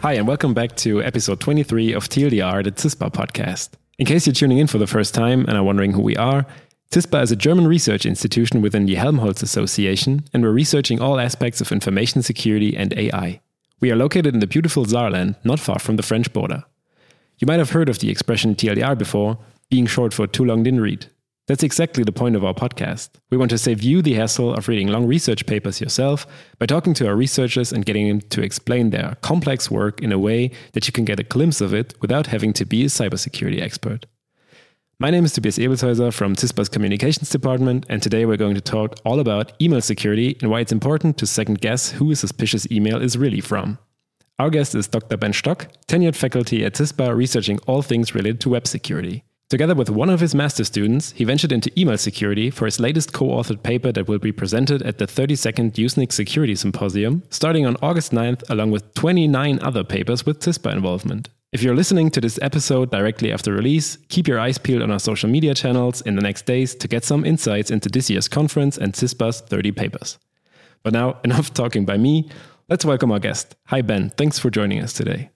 Hi, and welcome back to episode 23 of TLDR, the CISPA podcast. In case you're tuning in for the first time and are wondering who we are, CISPA is a German research institution within the Helmholtz Association, and we're researching all aspects of information security and AI. We are located in the beautiful Saarland, not far from the French border. You might have heard of the expression TLDR before, being short for too long didn't read. That's exactly the point of our podcast. We want to save you the hassle of reading long research papers yourself by talking to our researchers and getting them to explain their complex work in a way that you can get a glimpse of it without having to be a cybersecurity expert. My name is Tobias Ebelshäuser from CISPA's Communications Department, and today we're going to talk all about email security and why it's important to second guess who a suspicious email is really from. Our guest is Dr. Ben Stock, tenured faculty at CISPA researching all things related to web security. Together with one of his master students, he ventured into email security for his latest co authored paper that will be presented at the 32nd Usenix Security Symposium, starting on August 9th, along with 29 other papers with CISPA involvement. If you're listening to this episode directly after release, keep your eyes peeled on our social media channels in the next days to get some insights into this year's conference and CISPA's 30 papers. But now, enough talking by me. Let's welcome our guest. Hi, Ben. Thanks for joining us today.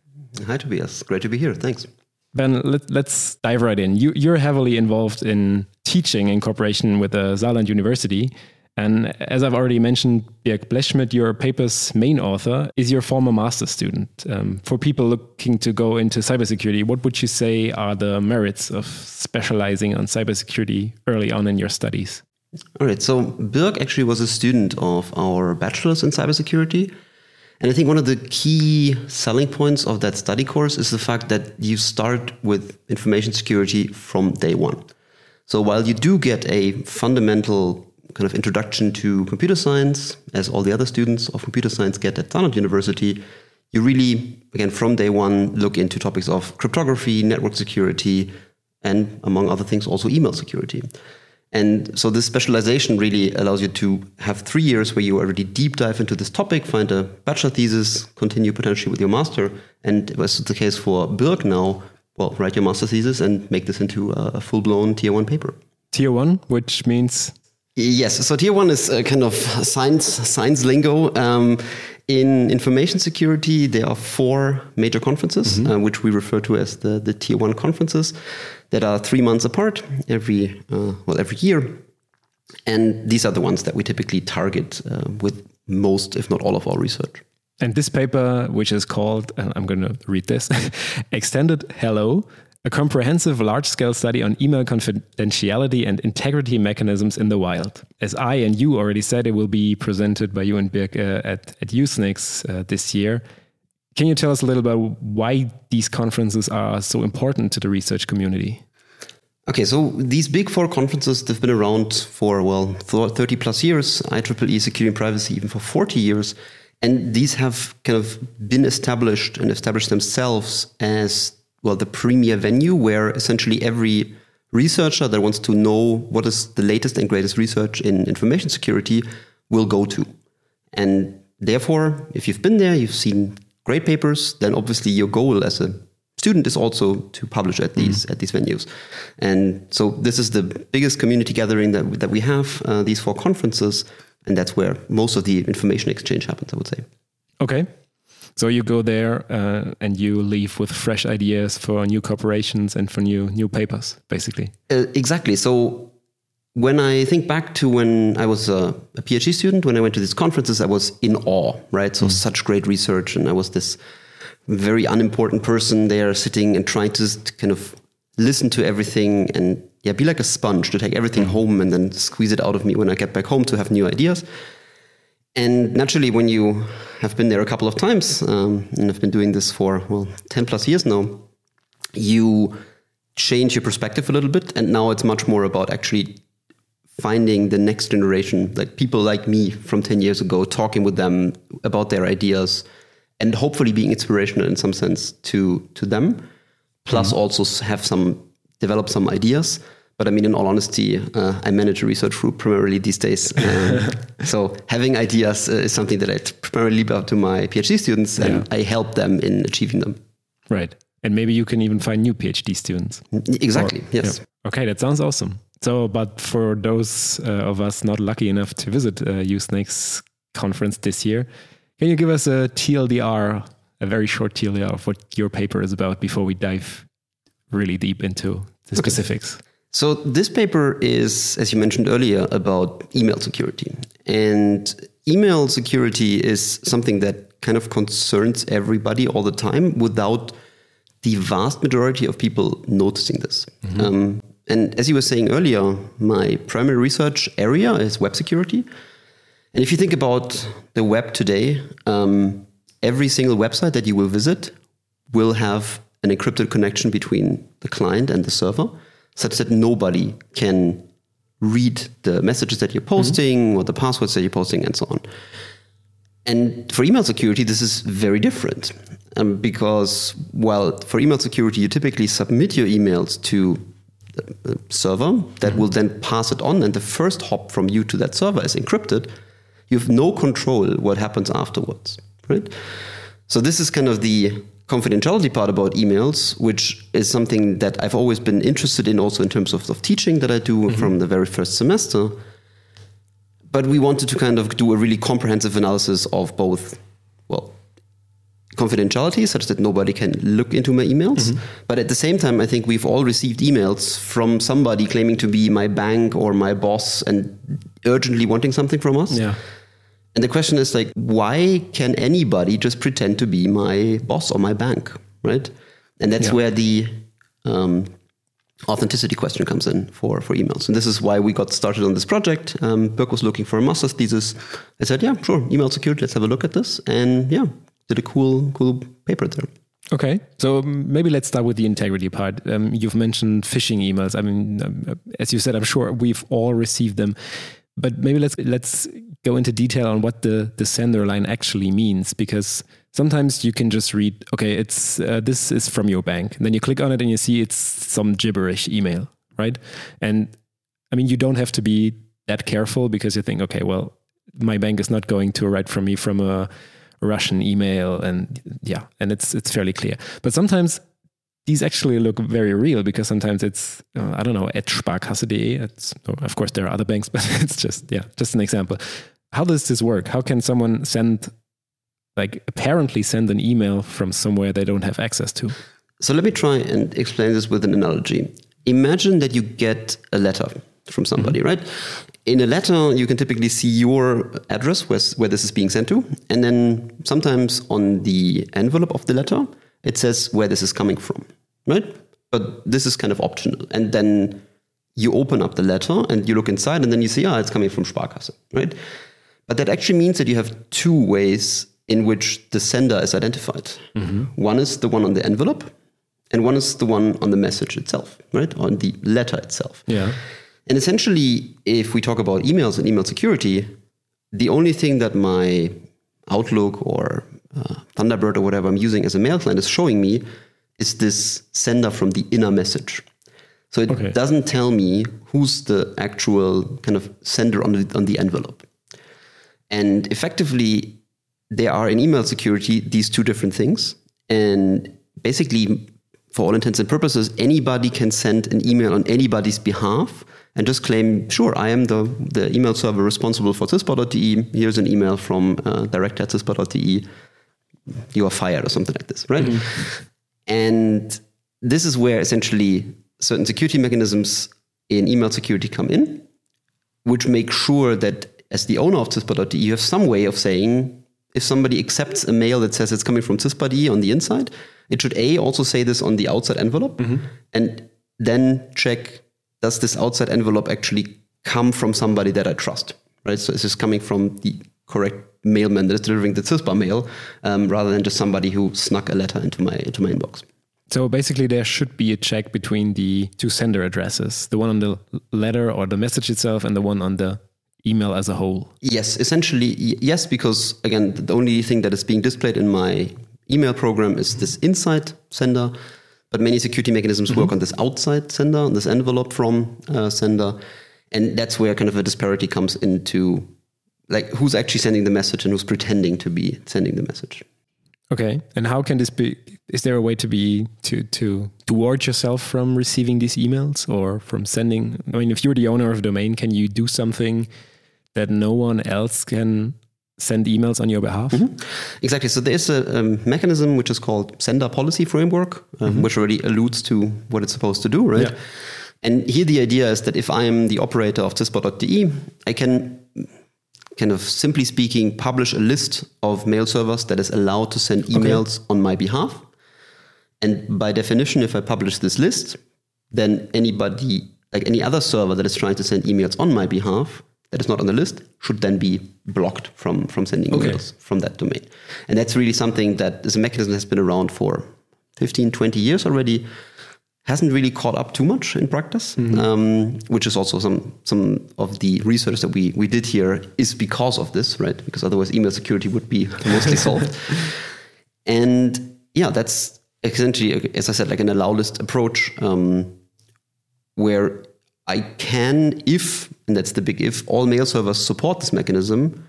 Hi, Tobias. Great to be here. Thanks. Ben, let, us dive right in. You, you're heavily involved in teaching in cooperation with the Saarland University. And as I've already mentioned, Birk Blechschmidt, your paper's main author, is your former master student. Um, for people looking to go into cybersecurity, what would you say are the merits of specializing on cybersecurity early on in your studies? All right. So Birk actually was a student of our bachelor's in cybersecurity. And I think one of the key selling points of that study course is the fact that you start with information security from day one. So while you do get a fundamental kind of introduction to computer science, as all the other students of computer science get at Saarland University, you really, again, from day one, look into topics of cryptography, network security, and among other things, also email security. And so this specialization really allows you to have three years where you already deep dive into this topic, find a bachelor thesis, continue potentially with your master. And as the case for Birk now, well, write your master thesis and make this into a full blown tier one paper. Tier one, which means? Yes. So tier one is a kind of science, science lingo. Um, in information security, there are four major conferences, mm -hmm. uh, which we refer to as the, the tier one conferences that are three months apart every uh, well every year, and these are the ones that we typically target uh, with most, if not all, of our research. And this paper, which is called, and I'm going to read this, Extended Hello, a comprehensive large scale study on email confidentiality and integrity mechanisms in the wild. As I and you already said, it will be presented by you and Birk uh, at, at Usenix uh, this year. Can you tell us a little about why these conferences are so important to the research community? Okay, so these big four conferences, they've been around for, well, 30 plus years, IEEE Security and Privacy even for 40 years. And these have kind of been established and established themselves as, well, the premier venue where essentially every researcher that wants to know what is the latest and greatest research in information security will go to. And therefore, if you've been there, you've seen great papers, then obviously your goal as a student is also to publish at these mm. at these venues. And so this is the biggest community gathering that that we have. Uh, these four conferences, and that's where most of the information exchange happens. I would say. Okay. So you go there uh, and you leave with fresh ideas for new corporations and for new new papers, basically. Uh, exactly. So when I think back to when I was a, a, PhD student, when I went to these conferences, I was in awe, right? So mm. such great research, and I was this very unimportant person there, sitting and trying to kind of listen to everything and yeah, be like a sponge to take everything mm. home and then squeeze it out of me when I get back home to have new ideas. And naturally, when you have been there a couple of times, um, and I've been doing this for well ten plus years now, you change your perspective a little bit, and now it's much more about actually finding the next generation, like people like me from 10 years ago, talking with them about their ideas and hopefully being inspirational in some sense to, to them. Plus, mm-hmm. also have some, develop some ideas. But I mean, in all honesty, uh, I manage a research group primarily these days. Um, so having ideas uh, is something that I primarily leave out to my PhD students and yeah. I help them in achieving them. Right. And maybe you can even find new PhD students. Exactly. Or, yes. Yeah. Okay, that sounds awesome. So, but for those uh, of us not lucky enough to visit uh, conference this year, can you give us a TLDR, a very short TLDR of what your paper is about before we dive really deep into the specifics? So this paper is, as you mentioned earlier, about email security. And email security is something that kind of concerns everybody all the time without the vast majority of people noticing this. Mm-hmm. Um, and as you were saying earlier, my primary research area is web security. And if you think about the web today, um, every single website that you will visit will have an encrypted connection between the client and the server, such that nobody can read the messages that you're posting mm-hmm. or the passwords that you're posting and so on. And for email security, this is very different um, because, well, for email security, you typically submit your emails to server that will then pass it on, and the first hop from you to that server is encrypted. You have no control what happens afterwards, right? So this is kind of the confidentiality part about emails, which is something that I've always been interested in, also in terms of, of teaching that I do mm-hmm. from the very first semester. But we wanted to kind of do a really comprehensive analysis of both, confidentiality, such that nobody can look into my emails. Mm-hmm. But at the same time, I think we've all received emails from somebody claiming to be my bank or my boss and urgently wanting something from us. Yeah. And the question is like, why can anybody just pretend to be my boss or my bank, right? And that's yeah. where the um, authenticity question comes in for, for emails. And this is why we got started on this project. Um, Birk was looking for a master's thesis. I said, yeah, sure, email security, let's have a look at this. And yeah, did a cool, cool paper there. Okay, so um, maybe let's start with the integrity part. Um, you've mentioned phishing emails. I mean, um, as you said, I'm sure we've all received them. But maybe let's let's go into detail on what the the sender line actually means because sometimes you can just read okay it's uh, this is from your bank and then you click on it and you see it's some gibberish email right and i mean you don't have to be that careful because you think okay well my bank is not going to write from me from a russian email and yeah and it's it's fairly clear but sometimes these actually look very real because sometimes it's uh, I don't know at Sparkasse.de. It's, oh, of course there are other banks, but it's just yeah, just an example. How does this work? How can someone send like apparently send an email from somewhere they don't have access to? So let me try and explain this with an analogy. Imagine that you get a letter from somebody, mm-hmm. right? In a letter, you can typically see your address where, where this is being sent to, and then sometimes on the envelope of the letter it says where this is coming from, right? But this is kind of optional. And then you open up the letter and you look inside and then you see, ah, it's coming from Sparkasse, right? But that actually means that you have two ways in which the sender is identified. Mm-hmm. One is the one on the envelope, and one is the one on the message itself, right? On the letter itself. Yeah. And essentially, if we talk about emails and email security, the only thing that my Outlook or uh, Thunderbird or whatever I'm using as a mail client is showing me is this sender from the inner message. So it okay. doesn't tell me who's the actual kind of sender on the on the envelope. And effectively, there are in email security these two different things. And basically, for all intents and purposes, anybody can send an email on anybody's behalf and just claim, sure, I am the, the email server responsible for cispa.de. Here's an email from uh, direct at cispa.de you are fired or something like this, right? Mm-hmm. And this is where essentially certain security mechanisms in email security come in, which make sure that as the owner of CISPA.de, you have some way of saying if somebody accepts a mail that says it's coming from CISPA.de on the inside, it should A, also say this on the outside envelope, mm-hmm. and then check does this outside envelope actually come from somebody that I trust, right? So is this coming from the correct mailman that is delivering the CISPA mail um, rather than just somebody who snuck a letter into my into my inbox. So basically, there should be a check between the two sender addresses, the one on the letter or the message itself, and the one on the email as a whole. Yes, essentially, yes, because again, the only thing that is being displayed in my email program is this inside sender, but many security mechanisms mm -hmm. work on this outside sender, on this envelope from uh, sender, and that's where kind of a disparity comes into like who's actually sending the message and who's pretending to be sending the message. Okay, and how can this be? Is there a way to be to to to ward yourself from receiving these emails or from sending? I mean, if you're the owner of a domain, can you do something that no one else can send emails on your behalf? Mm-hmm. Exactly. So there's a um, mechanism which is called Sender Policy Framework, um, mm-hmm. which already alludes to what it's supposed to do, right? Yeah. And here the idea is that if I am the operator of CISPA.de, I can kind of simply speaking publish a list of mail servers that is allowed to send emails okay. on my behalf. And by definition, if I publish this list, then anybody, like any other server that is trying to send emails on my behalf, that is not on the list should then be blocked from, from sending okay. emails from that domain. And that's really something that is a mechanism that has been around for 15, 20 years already. Hasn't really caught up too much in practice, mm-hmm. um, which is also some some of the research that we we did here is because of this, right? Because otherwise, email security would be mostly solved. and yeah, that's essentially, as I said, like an allow list approach, um, where I can, if, and that's the big if, all mail servers support this mechanism,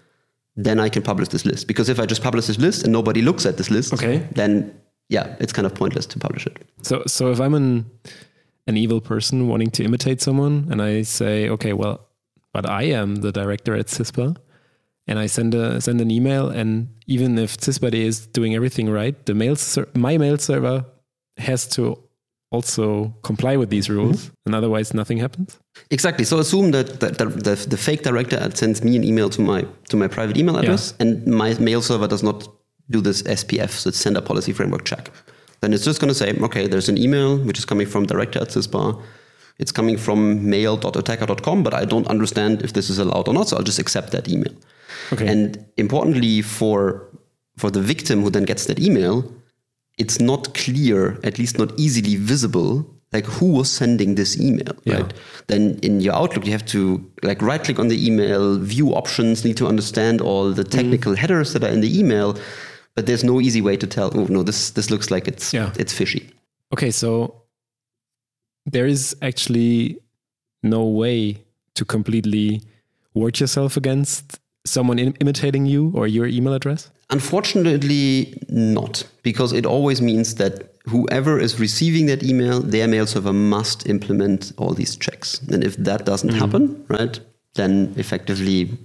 then I can publish this list. Because if I just publish this list and nobody looks at this list, okay. then yeah, it's kind of pointless to publish it. So, so if I'm an an evil person wanting to imitate someone, and I say, okay, well, but I am the director at CISPA, and I send a send an email, and even if CISPA is doing everything right, the mail my mail server has to also comply with these rules, mm-hmm. and otherwise nothing happens. Exactly. So assume that the, the, the, the, fake director sends me an email to my to my private email address, yeah. and my mail server does not do this SPF, so it's Sender Policy Framework check. Then it's just going to say, okay, there's an email which is coming from director at CISPA. It's coming from mail.attacker.com, but I don't understand if this is allowed or not, so I'll just accept that email. Okay. And importantly, for for the victim who then gets that email, it's not clear, at least not easily visible, like who was sending this email, yeah. right? Then in your Outlook, you have to like right click on the email, view options, need to understand all the technical mm. headers that are in the email, but there's no easy way to tell. Oh no, this this looks like it's yeah. it's fishy. Okay, so there is actually no way to completely ward yourself against someone imitating you or your email address? Unfortunately, not, because it always means that whoever is receiving that email, their mail server must implement all these checks. And if that doesn't mm-hmm. happen, right, then effectively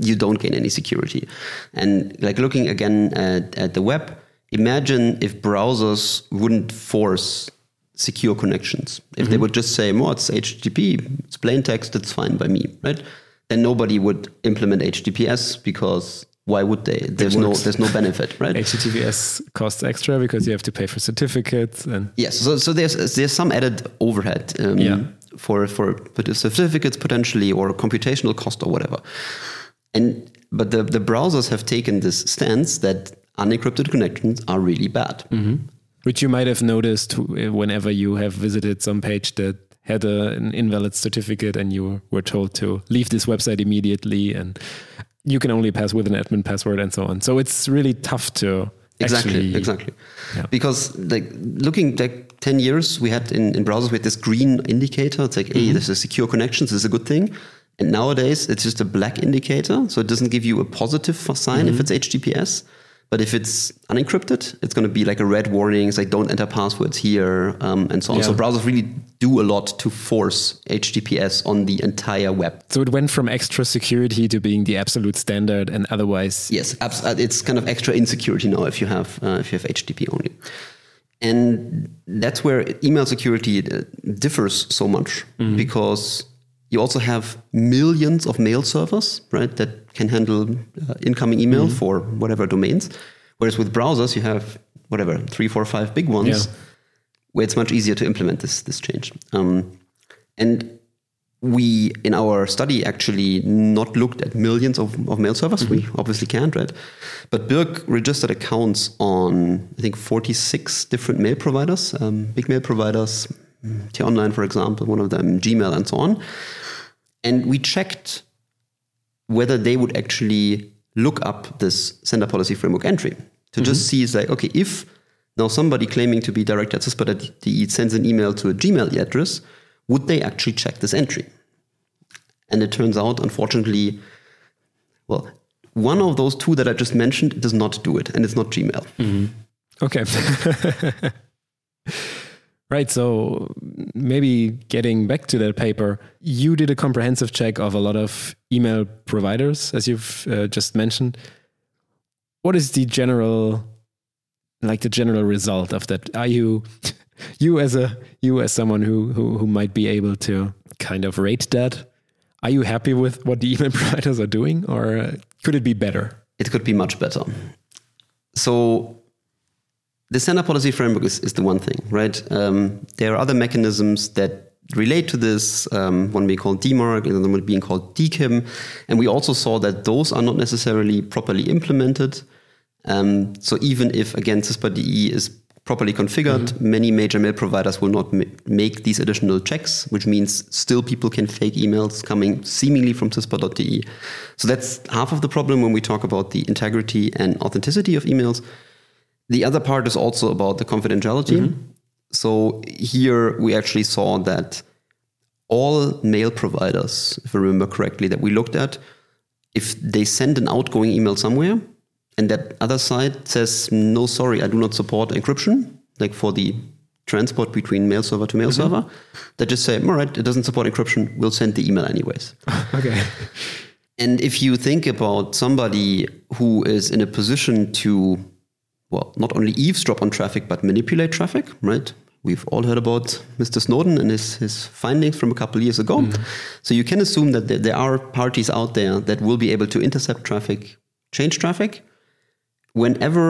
you don't gain any security. And like looking again at, at the web, imagine if browsers wouldn't force secure connections. If mm-hmm. they would just say, "More, it's HTTP, it's plain text, it's fine by me," right? then nobody would implement HTTPS because why would they? There's no there's no benefit, right? HTTPS costs extra because you have to pay for certificates and yes. So so there's there's some added overhead um, yeah. for for certificates potentially or computational cost or whatever. And but the the browsers have taken this stance that unencrypted connections are really bad. Mm-hmm. Which you might have noticed whenever you have visited some page that had a, an invalid certificate and you were told to leave this website immediately and you can only pass with an admin password and so on. So it's really tough to exactly actually, exactly yeah. because like looking like 10 years we had in, in browsers we had this green indicator it's like mm-hmm. hey this is secure connections this is a good thing and nowadays it's just a black indicator so it doesn't give you a positive sign mm-hmm. if it's https but if it's unencrypted, it's going to be like a red warning, it's like don't enter passwords here, um, and so on. Yeah. So browsers really do a lot to force HTTPS on the entire web. So it went from extra security to being the absolute standard, and otherwise, yes, uh, it's kind of extra insecurity now if you have uh, if you have HTTP only. And that's where email security uh, differs so much mm-hmm. because you also have millions of mail servers, right, that can handle uh, incoming email mm-hmm. for whatever domains. Whereas with browsers, you have whatever three, four, five big ones, yeah. where it's much easier to implement this this change. Um, and we in our study actually not looked at millions of, of mail servers. Mm-hmm. We obviously can't, right? But Birk registered accounts on I think 46 different mail providers, um, big mail providers, T-Online, for example, one of them, Gmail, and so on. And we checked whether they would actually look up this sender policy framework entry to mm-hmm. just see, it's like, okay, if now somebody claiming to be director at CISPA.de sends an email to a Gmail address, would they actually check this entry? And it turns out, unfortunately, well, one of those two that I just mentioned does not do it, and it's not Gmail. Okay. right. So maybe getting back to that paper, you did a comprehensive check of a lot of email providers, as you've uh, just mentioned. What is the general, like the general result of that? Are you, you as a you as someone who who, who might be able to kind of rate that? Are you happy with what the email providers are doing, or uh, could it be better? It could be much better. So the sender policy framework is, is the one thing, right? Um, there are other mechanisms that relate to this. Um, one being called DMARC, another one being called DKIM, and we also saw that those are not necessarily properly implemented. Um, so even if again CISPA-DE is properly configured, mm-hmm. many major mail providers will not ma- make these additional checks, which means still people can fake emails coming seemingly from CISPA.de. So that's half of the problem when we talk about the integrity and authenticity of emails. The other part is also about the confidentiality. Mm-hmm. So here we actually saw that all mail providers, if I remember correctly, that we looked at, if they send an outgoing email somewhere and that other side says, no, sorry, I do not support encryption, like for the transport between mail server to mail mm-hmm. server, they just say, all right, it doesn't support encryption, we'll send the email anyways. okay. And if you think about somebody who is in a position to well, not only eavesdrop on traffic, but manipulate traffic, right? We've all heard about Mr. Snowden and his, his findings from a couple years ago. Mm. So you can assume that there, there are parties out there that will be able to intercept traffic, change traffic. Whenever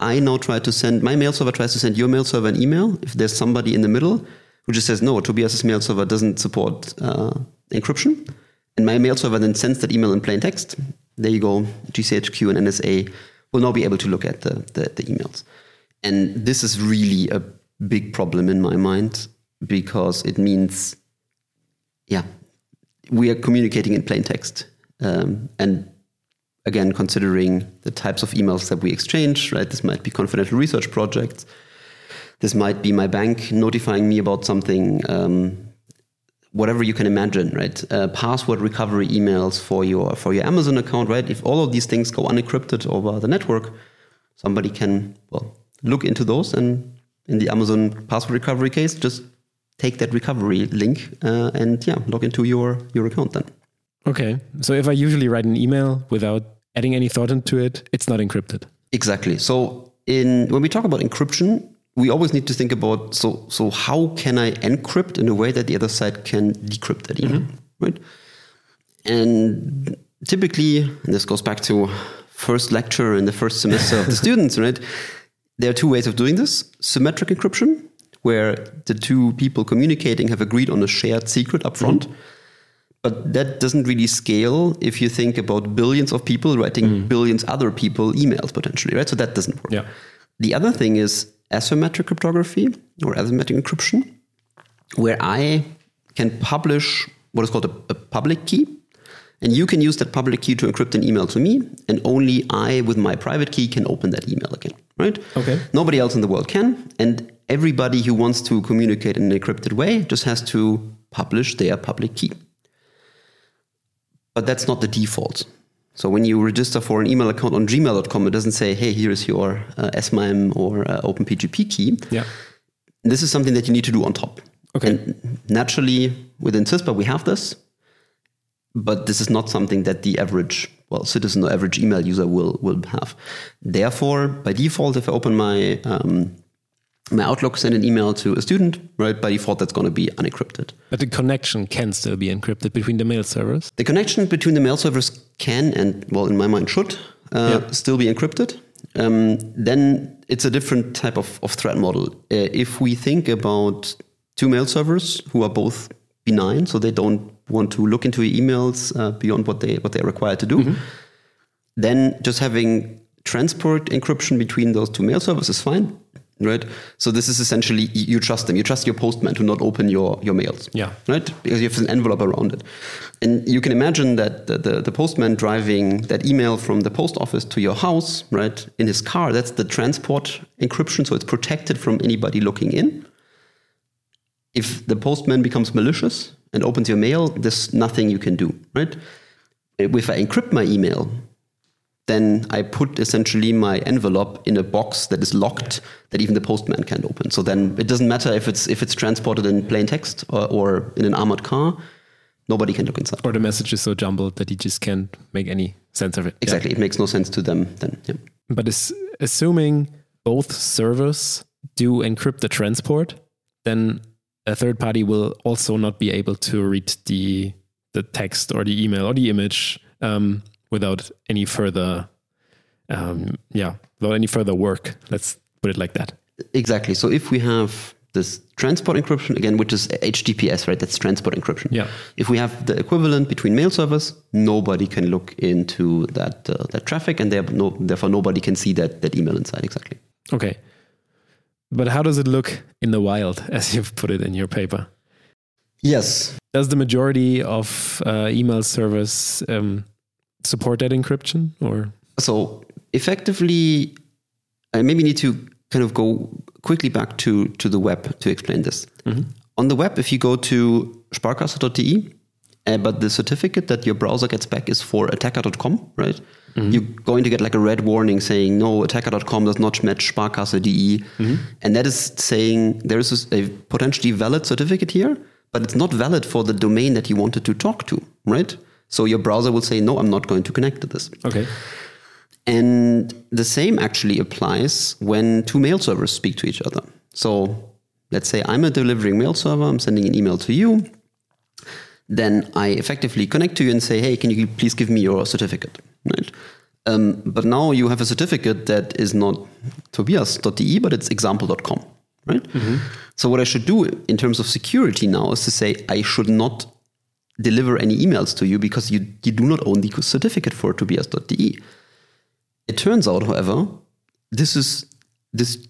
I now try to send, my mail server tries to send your mail server an email, if there's somebody in the middle who just says, no, Tobias's mail server doesn't support uh, encryption, and my mail server then sends that email in plain text, there you go, GCHQ and NSA will now be able to look at the, the, the emails. And this is really a big problem in my mind because it means, yeah, we are communicating in plain text. Um, and again, considering the types of emails that we exchange, right? This might be confidential research projects. This might be my bank notifying me about something. Um, whatever you can imagine, right? Uh, password recovery emails for your for your Amazon account, right? If all of these things go unencrypted over the network, somebody can well look into those and in the Amazon password recovery case, just take that recovery link uh, and yeah, log into your your account then. Okay, so if I usually write an email without adding any thought into it, it's not encrypted. Exactly. So in when we talk about encryption, we always need to think about so so how can I encrypt in a way that the other side can decrypt that email, mm-hmm. right? And typically, and this goes back to first lecture in the first semester of the students, right? There are two ways of doing this: symmetric encryption, where the two people communicating have agreed on a shared secret up front. Mm-hmm. But that doesn't really scale if you think about billions of people writing mm. billions other people emails potentially, right? So that doesn't work. Yeah. The other thing is asymmetric cryptography or asymmetric encryption, where I can publish what is called a, a, public key. And you can use that public key to encrypt an email to me, and only I, with my private key, can open that email again, right? Okay. Nobody else in the world can. And everybody who wants to communicate in an encrypted way just has to publish their public key. But that's not the default. So when you register for an email account on gmail.com, it doesn't say, hey, here is your uh, SMIME or uh, OpenPGP key. Yeah. This is something that you need to do on top. Okay. And naturally, within CISPA, we have this, but this is not something that the average, well, citizen or average email user will, will have. Therefore, by default, if I open my um, my Outlook send an email to a student, right? By default, that's going to be unencrypted. But the connection can still be encrypted between the mail servers. The connection between the mail servers can, and well, in my mind, should uh, yeah. still be encrypted. Um, then it's a different type of, of threat model. Uh, if we think about two mail servers who are both benign, so they don't want to look into emails uh, beyond what they what they're required to do, mm-hmm. then just having transport encryption between those two mail servers is fine right? So this is essentially you trust them. You trust your postman to not open your your mails. Yeah. Right? Because you have an envelope around it. And you can imagine that the, the, the, postman driving that email from the post office to your house, right, in his car, that's the transport encryption, so it's protected from anybody looking in. If the postman becomes malicious and opens your mail, there's nothing you can do, right? If I encrypt my email, then I put essentially my envelope in a box that is locked that even the postman can't open. So then it doesn't matter if it's if it's transported in plain text or, or in an armored car, nobody can look inside. Or the message is so jumbled that he just can't make any sense of it. Exactly, yeah. it makes no sense to them then. Yeah. But is, assuming both servers do encrypt the transport, then a third party will also not be able to read the the text or the email or the image um, without any further um, yeah without any further work. Let's put it like that. Exactly. So if we have this transport encryption again which is https right? That's transport encryption. Yeah. If we have the equivalent between mail servers nobody can look into that uh, that traffic and no, therefore nobody can see that that email inside exactly. Okay. But how does it look in the wild as you've put it in your paper? Yes. Does the majority of uh, email servers um, support that encryption or so effectively i maybe need to kind of go quickly back to to the web to explain this mm-hmm. on the web if you go to sparkasse.de uh, but the certificate that your browser gets back is for attacker.com right mm-hmm. you're going to get like a red warning saying no attacker.com does not match sparkasse.de mm-hmm. and that is saying there is a potentially valid certificate here but it's not valid for the domain that you wanted to talk to right so your browser will say, no, I'm not going to connect to this. Okay. And the same actually applies when two mail servers speak to each other. So let's say I'm a delivering mail server, I'm sending an email to you. Then I effectively connect to you and say, hey, can you please give me your certificate? Right? Um, but now you have a certificate that is not tobias.de, but it's example.com. Right? Mm-hmm. So what I should do in terms of security now is to say I should not deliver any emails to you because you, you do not own the certificate for tobias.de. It turns out, however, this is this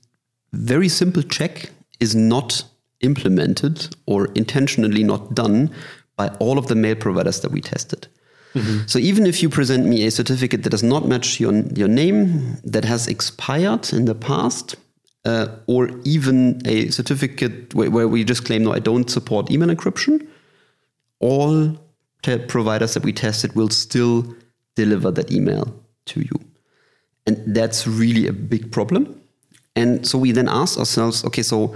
very simple check is not implemented or intentionally not done by all of the mail providers that we tested. Mm-hmm. So even if you present me a certificate that does not match your, your name, that has expired in the past, uh, or even a certificate where, where, we just claim, no, I don't support email encryption, all providers that we tested will still deliver that email to you. And that's really a big problem. And so we then asked ourselves, okay, so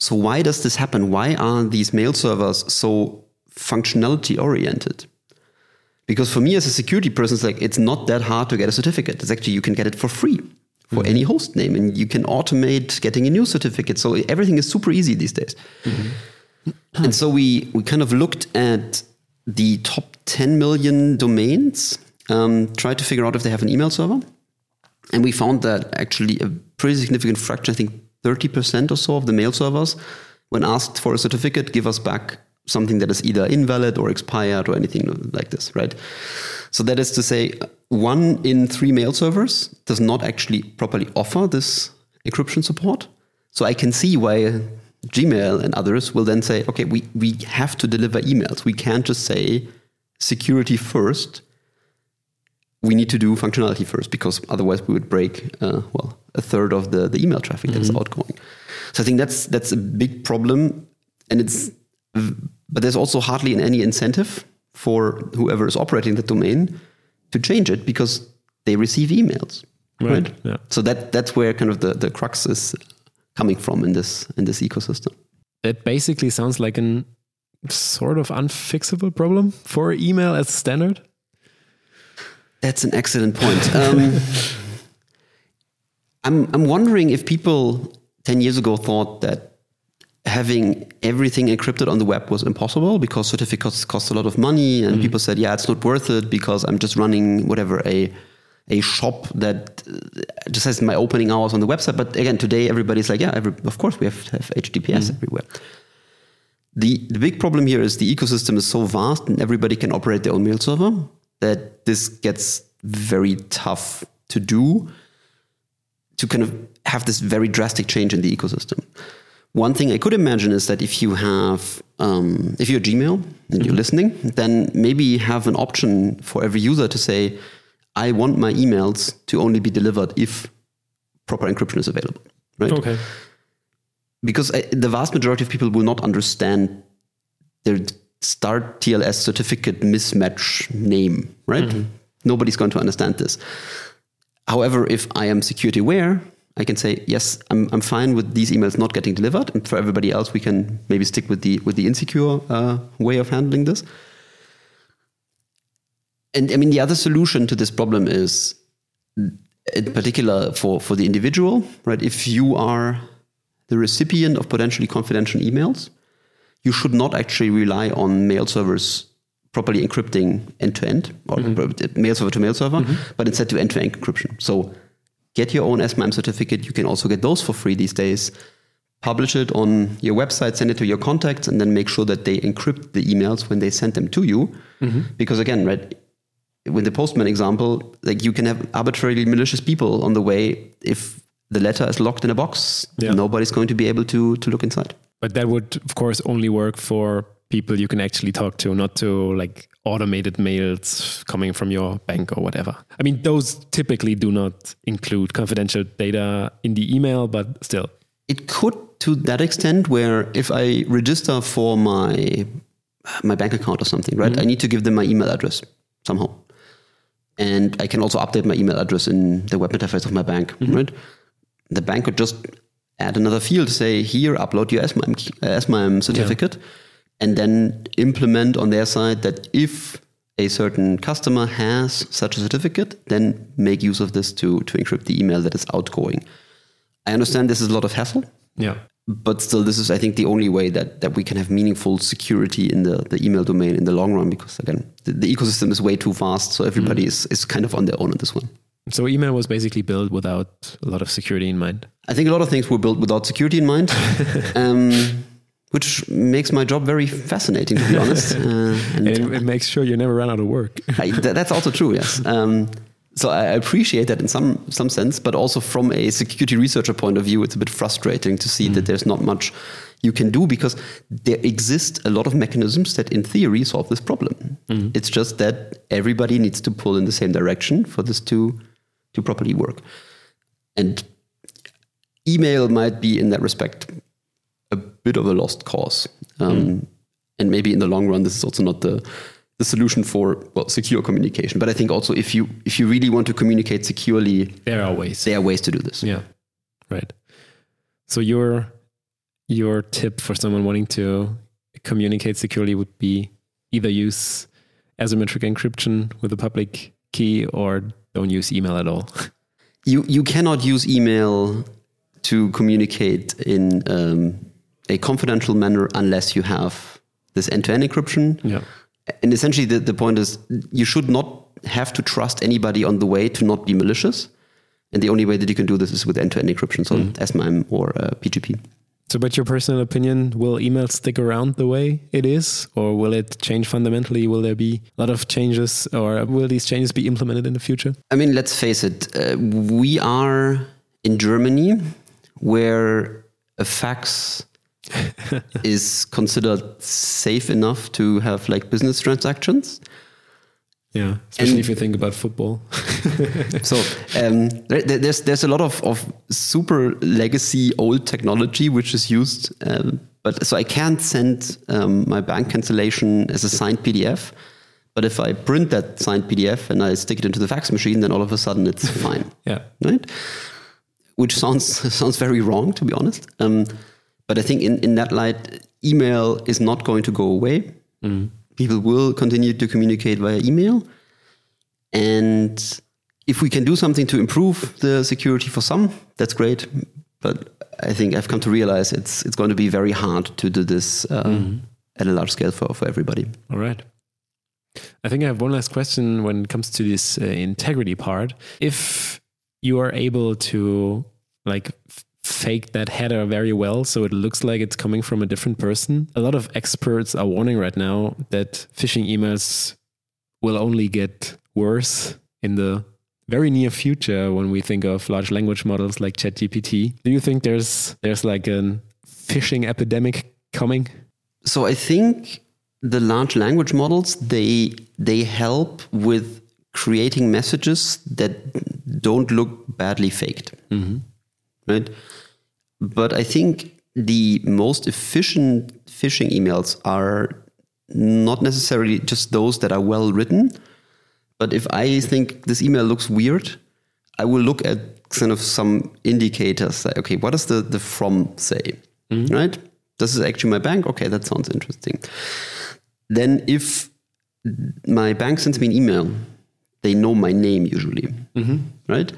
so why does this happen? Why are these mail servers so functionality oriented? Because for me as a security person, it's like it's not that hard to get a certificate. It's actually you can get it for free for mm-hmm. any host name, and you can automate getting a new certificate. So everything is super easy these days. Mm-hmm. and so we we kind of looked at the top 10 million domains, um, tried to figure out if they have an email server, and we found that actually a pretty significant fraction, I think 30% or so of the mail servers, when asked for a certificate, give us back something that is either invalid or expired or anything like this, right? So that is to say, one in three mail servers does not actually properly offer this encryption support. So I can see why Gmail and others will then say, okay, we, we have to deliver emails. We can't just say security first. We need to do functionality first because otherwise we would break, uh, well, a third of the, the email traffic mm-hmm. that is mm-hmm. outgoing. So I think that's that's a big problem, and it's but there's also hardly any incentive for whoever is operating the domain to change it because they receive emails. Right. right? Yeah. So that that's where kind of the, the crux is coming from in this in this ecosystem. That basically sounds like an sort of unfixable problem for email as standard. That's an excellent point. Um, I'm I'm wondering if people ten years ago thought that having everything encrypted on the web was impossible because certificates cost a lot of money, and mm. people said, "Yeah, it's not worth it because I'm just running whatever a a shop that uh, just has my opening hours on the website. But again, today everybody's like, yeah, every, of course we have, have HTTPS mm. everywhere. The, the big problem here is the ecosystem is so vast and everybody can operate their own mail server that this gets very tough to do to kind of have this very drastic change in the ecosystem. One thing I could imagine is that if you have, um, if you're Gmail and mm-hmm. you're listening, then maybe have an option for every user to say, I want my emails to only be delivered if proper encryption is available. Right? Okay. Because I, the vast majority of people will not understand their STARTTLS certificate mismatch name, right? Mm-hmm. Nobody's going to understand this. However, if I am security aware, I can say yes, I'm, I'm fine with these emails not getting delivered, and for everybody else, we can maybe stick with the with the insecure uh, way of handling this. And I mean, the other solution to this problem is, in particular, for for the individual, right? If you are the recipient of potentially confidential emails, you should not actually rely on mail servers properly encrypting end to end or mm-hmm. mail server to mail server, mm-hmm. but instead to end to end encryption. So get your own SMIME certificate. You can also get those for free these days. Publish it on your website, send it to your contacts, and then make sure that they encrypt the emails when they send them to you. Mm-hmm. Because again, right, with the postman example, like you can have arbitrarily malicious people on the way if the letter is locked in a box. Yeah. Nobody's going to be able to to look inside. But that would, of course, only work for people you can actually talk to, not to like automated mails coming from your bank or whatever. I mean, those typically do not include confidential data in the email, but still. It could to that extent where if I register for my my bank account or something, right? Mm-hmm. I need to give them my email address somehow. And I can also update my email address in the web interface of my bank, mm-hmm. right? The bank could just add another field, say, here, upload your SMIME, SMIME certificate. Yeah and then implement on their side that if a certain customer has such a certificate, then make use of this to, to encrypt the email that is outgoing. I understand this is a lot of hassle. Yeah. But still, this is, I think, the only way that, that we can have meaningful security in the, the email domain in the long run, because again, the, the ecosystem is way too fast. So everybody mm. is, is kind of on their own on this one. So email was basically built without a lot of security in mind. I think a lot of things were built without security in mind. um, which makes my job very fascinating, to be honest. Uh, and, and it, it, makes sure you never run out of work. I, th- that's also true, yes. Um, so I appreciate that in some some sense, but also from a security researcher point of view, it's a bit frustrating to see mm. that there's not much you can do because there exist a lot of mechanisms that, in theory, solve this problem. Mm. It's just that everybody needs to pull in the same direction for this to to properly work. And email might be, in that respect, a bit of a lost cause. Um, mm. And maybe in the long run, this is also not the the solution for well secure communication. But I think also if you if you really want to communicate securely, there are ways. There are ways to do this. Yeah, right. So your your tip for someone wanting to communicate securely would be either use asymmetric encryption with a public key or don't use email at all. You you cannot use email to communicate in um, a confidential manner unless you have this end-to-end encryption. Yeah. And essentially, the, the point is you should not have to trust anybody on the way to not be malicious. And the only way that you can do this is with end-to-end encryption, so mm. SMIME or uh, PGP. So, but your personal opinion, will email stick around the way it is, or will it change fundamentally? Will there be a lot of changes, or will these changes be implemented in the future? I mean, let's face it, uh, we are in Germany where a fax is considered safe enough to have like business transactions. Yeah, especially and if you think about football. so um, there, there's there's a lot of, of super legacy old technology which is used, um, but so I can't send um, my bank cancellation as a signed PDF. But if I print that signed PDF and I stick it into the fax machine, then all of a sudden it's fine. yeah, right. Which sounds sounds very wrong, to be honest. But I think in, in that light, email is not going to go away. Mm. People will continue to communicate via email. And if we can do something to improve the security for some, that's great. But I think I've come to realize it's it's going to be very hard to do this uh, mm. at a large scale for, for everybody. All right. I think I have one last question when it comes to this uh, integrity part. If you are able to like fake that header very well so it looks like it's coming from a different person. A lot of experts are warning right now that phishing emails will only get worse in the very near future when we think of large language models like ChatGPT. Do you think there's there's like a phishing epidemic coming? So I think the large language models they they help with creating messages that don't look badly faked. Mm -hmm. Right? But I think the most efficient phishing emails are not necessarily just those that are well written, But if I think this email looks weird, I will look at kind of some indicators. Like, okay, what does the, the from say? Mm-hmm. Right? This is actually my bank. Okay, that sounds interesting. Then if my bank sends me an email, they know my name usually. Mm-hmm. Right?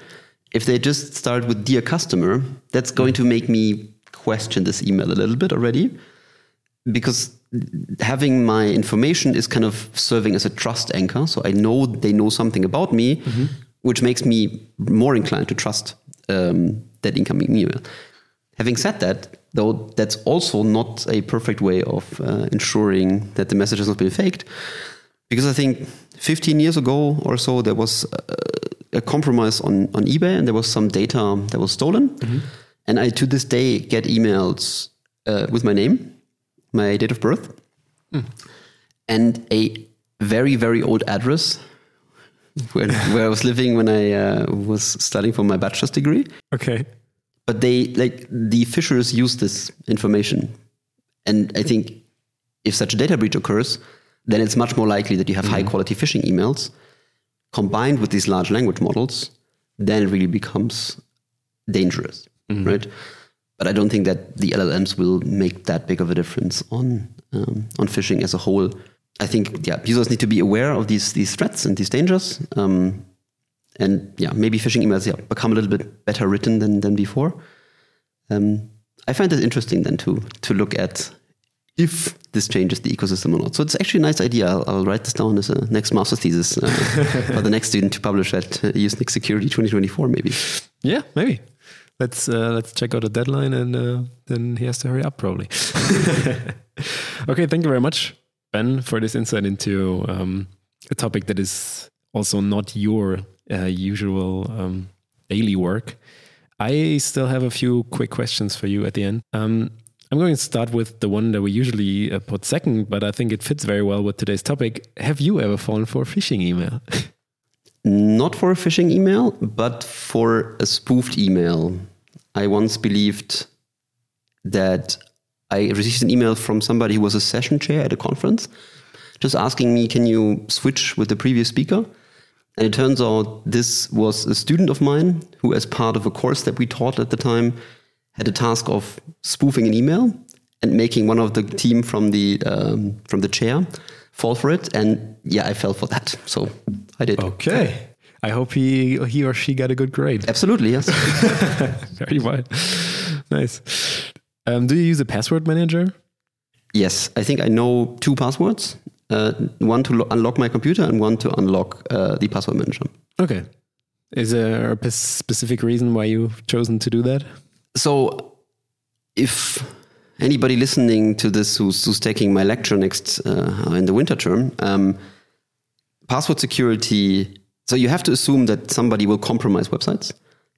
If they just start with dear customer, that's going to make me question this email a little bit already because having my information is kind of serving as a trust anchor. So I know they know something about me, which makes me more inclined to trust um, that incoming email. Having said that, though, that's also not a perfect way of uh, ensuring that the message has not been faked. Because I think 15 years ago or so, there was a, a compromise on, on eBay and there was some data that was stolen. And I, to this day, get emails uh, with my name, my date of birth, and a very, very old address where, where I was living when I uh, was studying for my bachelor's degree. Okay. But they, like, the phishers use this information. And I think if such a data breach occurs, then it's much more likely that you have high quality phishing emails combined with these large language models, then it really becomes dangerous, right? But I don't think that the LLMs will make that big of a difference on um, on phishing as a whole. I think yeah, users need to be aware of these these threats and these dangers. Um, and yeah, maybe phishing emails yeah, become a little bit better written than than before. Um, I find it interesting then to to look at if this changes the ecosystem or not. So it's actually a nice idea. I'll, I'll write this down as a next master thesis uh, for the next student to publish at uh, USENIX Security 2024, maybe. Yeah, maybe. Let's uh, let's check out the deadline, and uh, then he has to hurry up probably. okay, thank you very much, Ben, for this insight into um, a topic that is also not your uh, usual um, daily work. I still have a few quick questions for you at the end. Um, I'm going to start with the one that we usually uh, put second, but I think it fits very well with today's topic. Have you ever fallen for a phishing email? Not for a phishing email, but for a spoofed email. I once believed that I received an email from somebody who was a session chair at a conference, just asking me, can you switch with the previous speaker? And it turns out this was a student of mine who, as part of a course that we taught at the time, had a task of spoofing an email and making one of the team from the um, from the chair fall for it. And yeah, I fell for that. So I did. Okay. I hope he he or she got a good grade. Absolutely, yes. Very well. Nice. Um, do you use a password manager? yes, I think I know two passwords. Uh, one to lo- unlock my computer and one to unlock uh, the password manager. Okay. Is there a specific reason why you've chosen to do that? So, if anybody listening to this who's, who's taking my lecture next uh, in the winter term, um, password security. So you have to assume that somebody will compromise websites,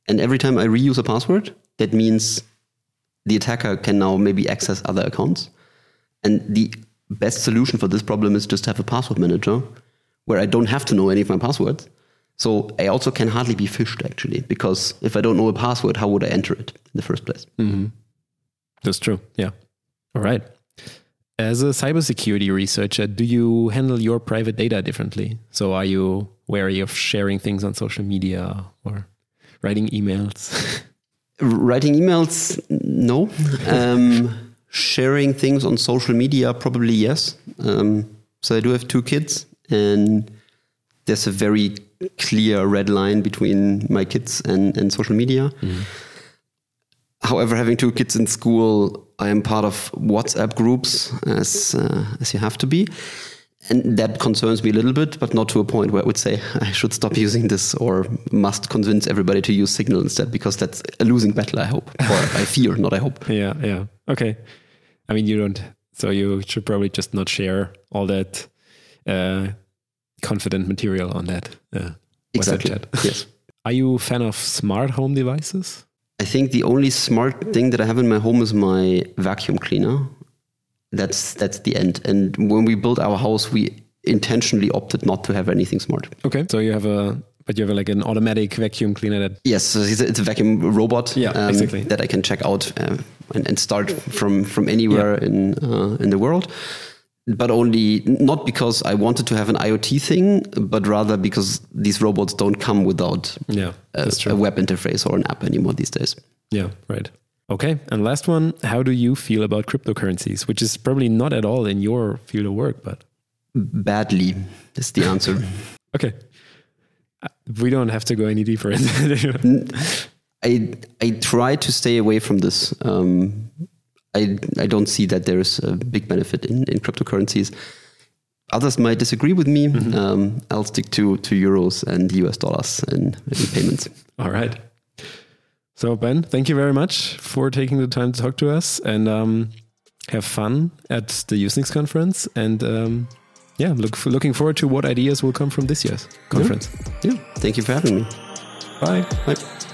and every time I reuse a password, that means the attacker can now maybe access other accounts. And the best solution for this problem is just to have a password manager where I don't have to know any of my passwords. So I also can hardly be phished actually, because if I don't know a password, how would I enter it in the first place? That's true. Yeah. All right. As a cybersecurity researcher, do you handle your private data differently? So are you wary of sharing things on social media or writing emails? Writing emails, no. Um, sharing things on social media, probably yes. Um, so I do have two kids, and there's a very clear red line between my kids and, and social media. However, having two kids in school, I am part of WhatsApp groups, as uh, as you have to be, and that concerns me a little bit, but not to a point where I would say I should stop using this or must convince everybody to use Signal instead, because that's a losing battle. I hope, or I fear, not I hope. yeah. Yeah. Okay. I mean, you don't, so you should probably just not share all that uh, confident material on that uh, Exactly. chat. Yes. Are you a fan of smart home devices? I think the only smart thing that I have in my home is my vacuum cleaner. That's that's the end. And when we built our house, we intentionally opted not to have anything smart. Okay. So you have a, but you have like an automatic vacuum cleaner that Yes, so it's a, it's a vacuum robot. um, Yeah, exactly. That I can check out uh, and, and start from from anywhere in uh, in the world. But only not because I wanted to have an IoT thing, but rather because these robots don't come without Yeah, a, a web interface or an app anymore these days. Yeah, right. Okay, and last one, how do you feel about cryptocurrencies, which is probably not at all in your field of work, but Badly is the answer. okay. Uh, We don't have to go any deeper into it. I I try to stay away from this. Um, I I don't see that there is a big benefit in, in cryptocurrencies. Others might disagree with me. Um, I'll stick to to euros and US dollars and, in payments. All right. So, Ben, thank you very much for taking the time to talk to us and um, have fun at the Usenix conference. And um, yeah, look looking forward to what ideas will come from this year's conference. Yeah. Thank you for having me. Bye. Bye.